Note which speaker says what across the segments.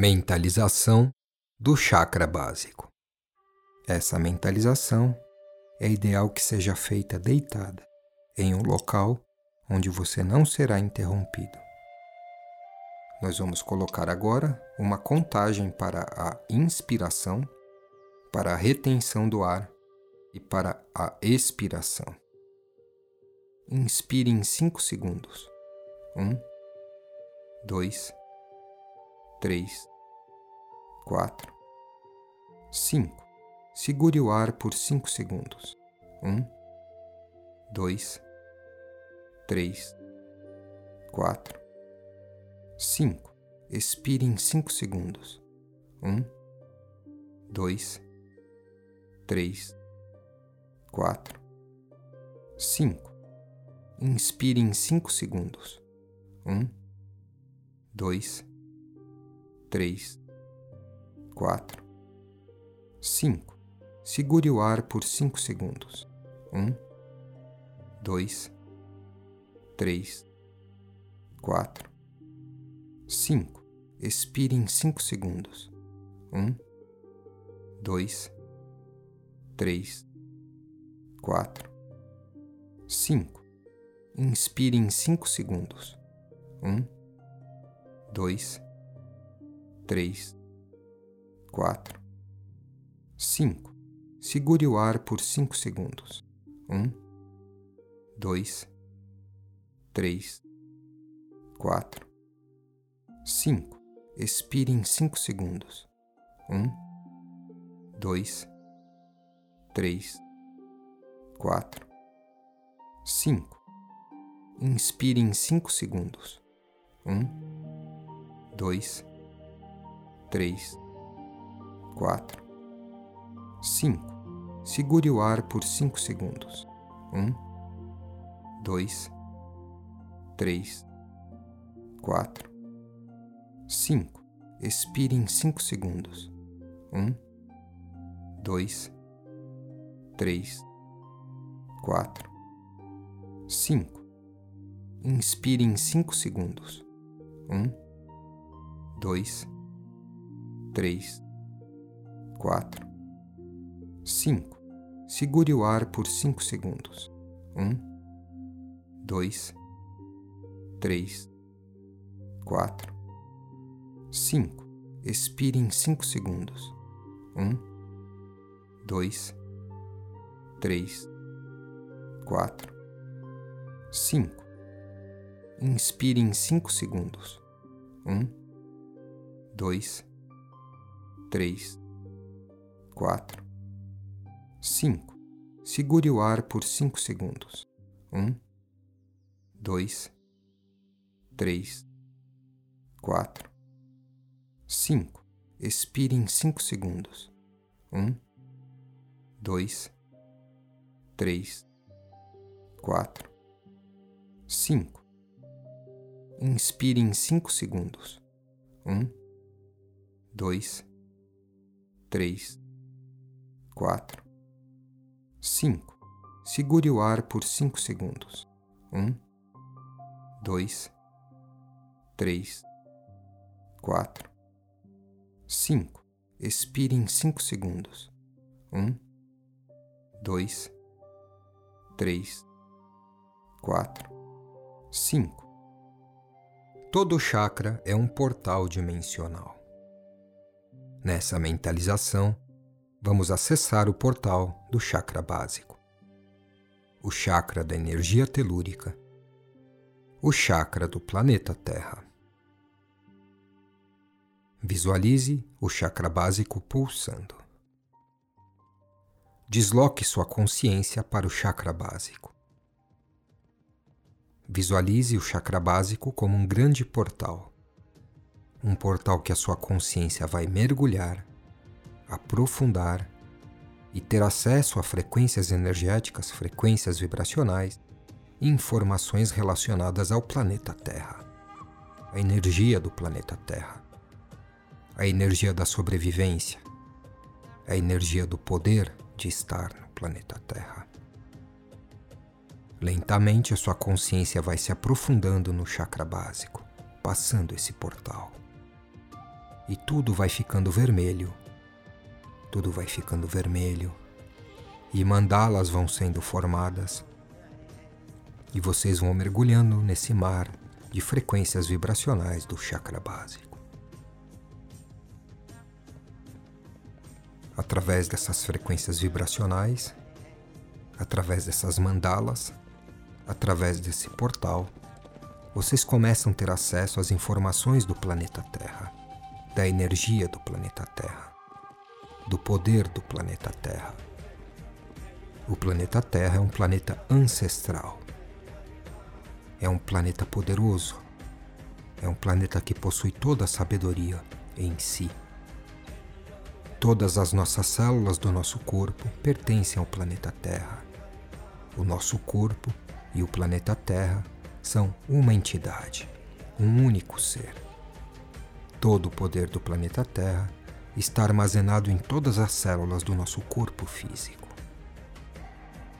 Speaker 1: Mentalização do chakra básico. Essa mentalização é ideal que seja feita deitada, em um local onde você não será interrompido. Nós vamos colocar agora uma contagem para a inspiração, para a retenção do ar e para a expiração. Inspire em 5 segundos. 1, 2, 3, 4, 5. Segure o ar por 5 segundos. 1, 2, 3, 4, 5. Expire em 5 segundos. 1, 2, 3, 4, 5. Inspire em 5 segundos. 1, 2, 3, 4, 5. Segure o ar por 5 segundos. 1, 2, 3, 4, 5. Expire em 5 segundos. 1, 2, 3, 4, 5. Inspire em 5 segundos. 1, 2, 3, 4, 5. Segure o ar por 5 segundos. 1, 2, 3, 4, 5. Expire em 5 segundos. 1, 2, 3, 4, 5. Inspire em 5 segundos. 1, 2, 3, 4, 5. Segure o ar por 5 segundos. 1, 2, 3, 4, 5. Expire em 5 segundos. 1, 2, 3, 4, 5. Inspire em 5 segundos. 1, 2, 3, 4, 5. Segure o ar por 5 segundos. 1, 2, 3, 4, 5. Expire em 5 segundos. 1, 2, 3, 4, 5. Inspire em 5 segundos. 1, 2, 3, 4, 5. Segure o ar por 5 segundos. 1, 2, 3, 4, 5. Expire em 5 segundos. 1, 2, 3, 4, 5. Inspire em 5 segundos. 1, 2, 3, 4, 5. Segure o ar por 5 segundos. 1, 2, 3, 4, 5. Expire em 5 segundos. 1, 2, 3, 4, 5. Todo chakra é um portal dimensional. Nessa mentalização, vamos acessar o portal do chakra básico, o chakra da energia telúrica, o chakra do planeta Terra. Visualize o chakra básico pulsando. Desloque sua consciência para o chakra básico. Visualize o chakra básico como um grande portal. Um portal que a sua consciência vai mergulhar, aprofundar e ter acesso a frequências energéticas, frequências vibracionais e informações relacionadas ao planeta Terra, a energia do planeta Terra, a energia da sobrevivência, a energia do poder de estar no planeta Terra. Lentamente a sua consciência vai se aprofundando no chakra básico, passando esse portal. E tudo vai ficando vermelho. Tudo vai ficando vermelho e mandalas vão sendo formadas. E vocês vão mergulhando nesse mar de frequências vibracionais do chakra básico. Através dessas frequências vibracionais, através dessas mandalas, através desse portal, vocês começam a ter acesso às informações do planeta Terra, da energia do planeta Terra, do poder do planeta Terra. O planeta Terra é um planeta ancestral. É um planeta poderoso. É um planeta que possui toda a sabedoria em si. Todas as nossas células do nosso corpo pertencem ao planeta Terra. O nosso corpo e o planeta Terra são uma entidade, um único ser. Todo o poder do planeta Terra está armazenado em todas as células do nosso corpo físico.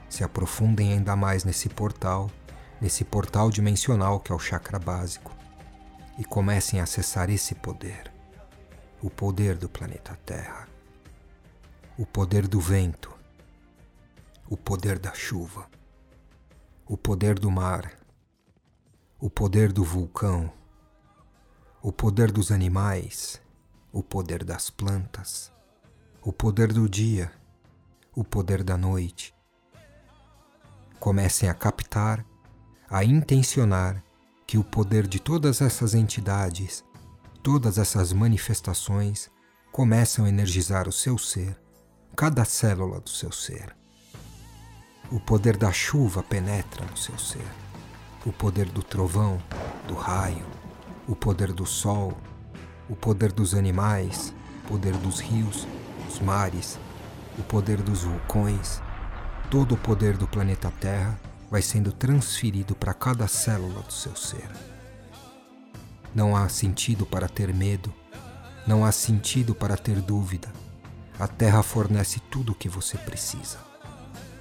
Speaker 1: Se aprofundem ainda mais nesse portal, nesse portal dimensional que é o chakra básico, e comecem a acessar esse poder, o poder do planeta Terra, o poder do vento, o poder da chuva, o poder do mar, o poder do vulcão, o poder dos animais, o poder das plantas, o poder do dia, o poder da noite. Comecem a captar, a intencionar que o poder de todas essas entidades, todas essas manifestações, começam a energizar o seu ser, cada célula do seu ser. O poder da chuva penetra no seu ser o poder do trovão, do raio, o poder do sol, o poder dos animais, o poder dos rios, dos mares, o poder dos vulcões, todo o poder do planeta Terra vai sendo transferido para cada célula do seu ser. Não há sentido para ter medo, não há sentido para ter dúvida. A Terra fornece tudo o que você precisa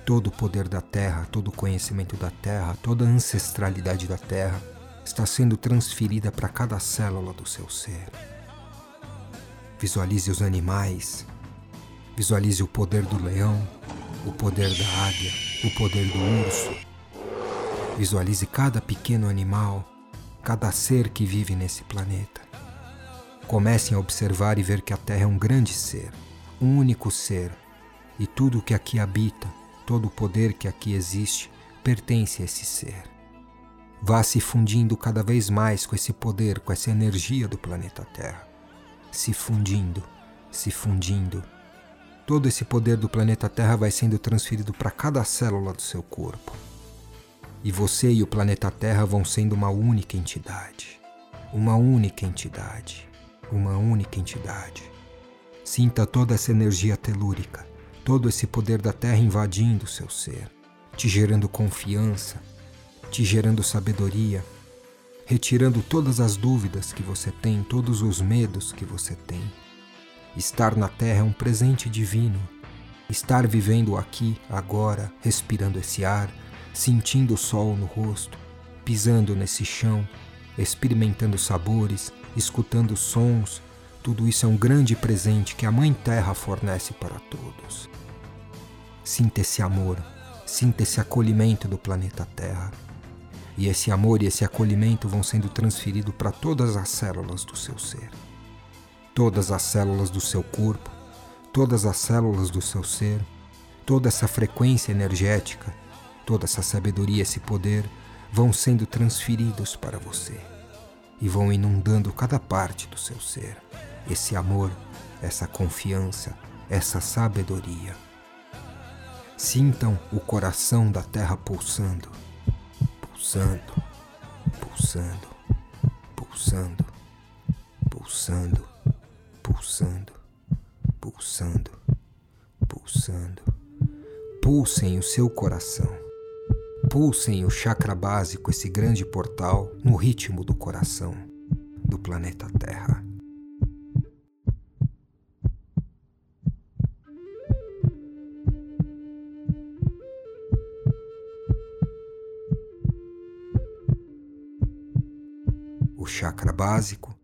Speaker 1: todo o poder da Terra, todo o conhecimento da Terra, toda a ancestralidade da Terra está sendo transferida para cada célula do seu ser. Visualize os animais, visualize o poder do leão, o poder da águia, o poder do urso. Visualize cada pequeno animal, cada ser que vive nesse planeta. Comecem a observar e ver que a Terra é um grande ser, um único ser, e tudo o que aqui habita Todo o poder que aqui existe pertence a esse ser. Vá se fundindo cada vez mais com esse poder, com essa energia do planeta Terra. Se fundindo, se fundindo. Todo esse poder do planeta Terra vai sendo transferido para cada célula do seu corpo. E você e o planeta Terra vão sendo uma única entidade. Uma única entidade. Uma única entidade. Sinta toda essa energia telúrica todo esse poder da terra invadindo o seu ser, te gerando confiança, te gerando sabedoria, retirando todas as dúvidas que você tem, todos os medos que você tem. Estar na terra é um presente divino. Estar vivendo aqui, agora, respirando esse ar, sentindo o sol no rosto, pisando nesse chão, experimentando sabores, escutando sons, tudo isso é um grande presente que a Mãe Terra fornece para todos. Sinta esse amor, sinta esse acolhimento do planeta Terra. E esse amor e esse acolhimento vão sendo transferidos para todas as células do seu ser. Todas as células do seu corpo, todas as células do seu ser, toda essa frequência energética, toda essa sabedoria, esse poder vão sendo transferidos para você e vão inundando cada parte do seu ser. Esse amor, essa confiança, essa sabedoria. Sintam o coração da terra pulsando, pulsando, pulsando, pulsando, pulsando, pulsando, pulsando, pulsando. Pulsem o seu coração. Pulsem o chakra básico, esse grande portal, no ritmo do coração do planeta Terra. Chakra básico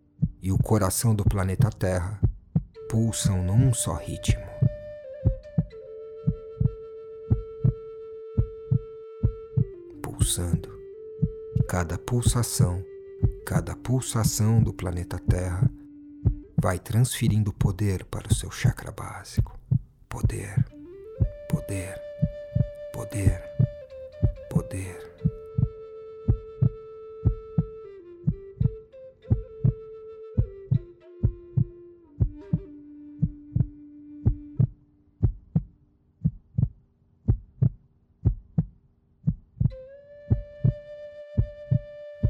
Speaker 1: e o coração do planeta Terra pulsam num só ritmo. Pulsando. Cada pulsação, cada pulsação do planeta Terra vai transferindo poder para o seu chakra básico. Poder, poder, poder, poder.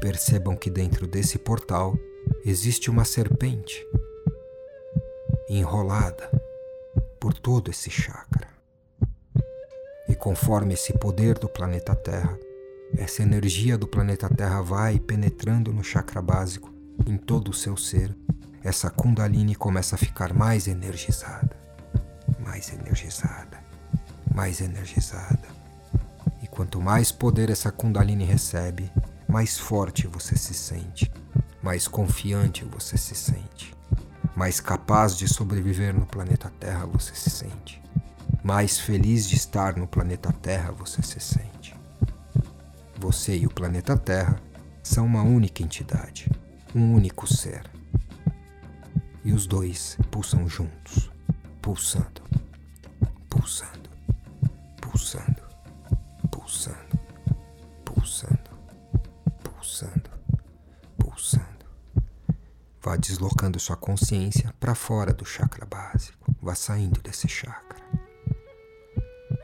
Speaker 1: Percebam que dentro desse portal existe uma serpente enrolada por todo esse chakra. E conforme esse poder do planeta Terra, essa energia do planeta Terra vai penetrando no chakra básico, em todo o seu ser, essa Kundalini começa a ficar mais energizada, mais energizada, mais energizada. E quanto mais poder essa Kundalini recebe, mais forte você se sente, mais confiante você se sente, mais capaz de sobreviver no planeta Terra você se sente, mais feliz de estar no planeta Terra você se sente. Você e o planeta Terra são uma única entidade, um único ser. E os dois pulsam juntos, pulsando, pulsando, pulsando, pulsando pulsando, pulsando. Vá sua consciência para fora do chakra básico. Vá saindo desse chakra.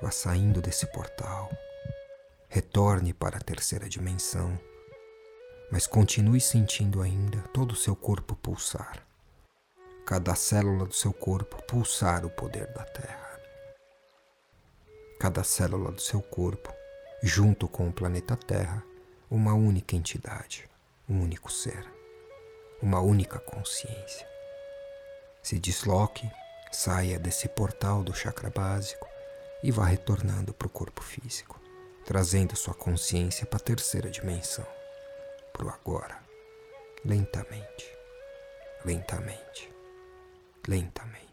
Speaker 1: Vá saindo desse portal. Retorne para a terceira dimensão. Mas continue sentindo ainda todo o seu corpo pulsar. Cada célula do seu corpo pulsar o poder da Terra. Cada célula do seu corpo, junto com o planeta Terra, uma única entidade, um único ser, uma única consciência. Se desloque, saia desse portal do chakra básico e vá retornando para o corpo físico, trazendo sua consciência para a terceira dimensão, para o agora, lentamente, lentamente, lentamente.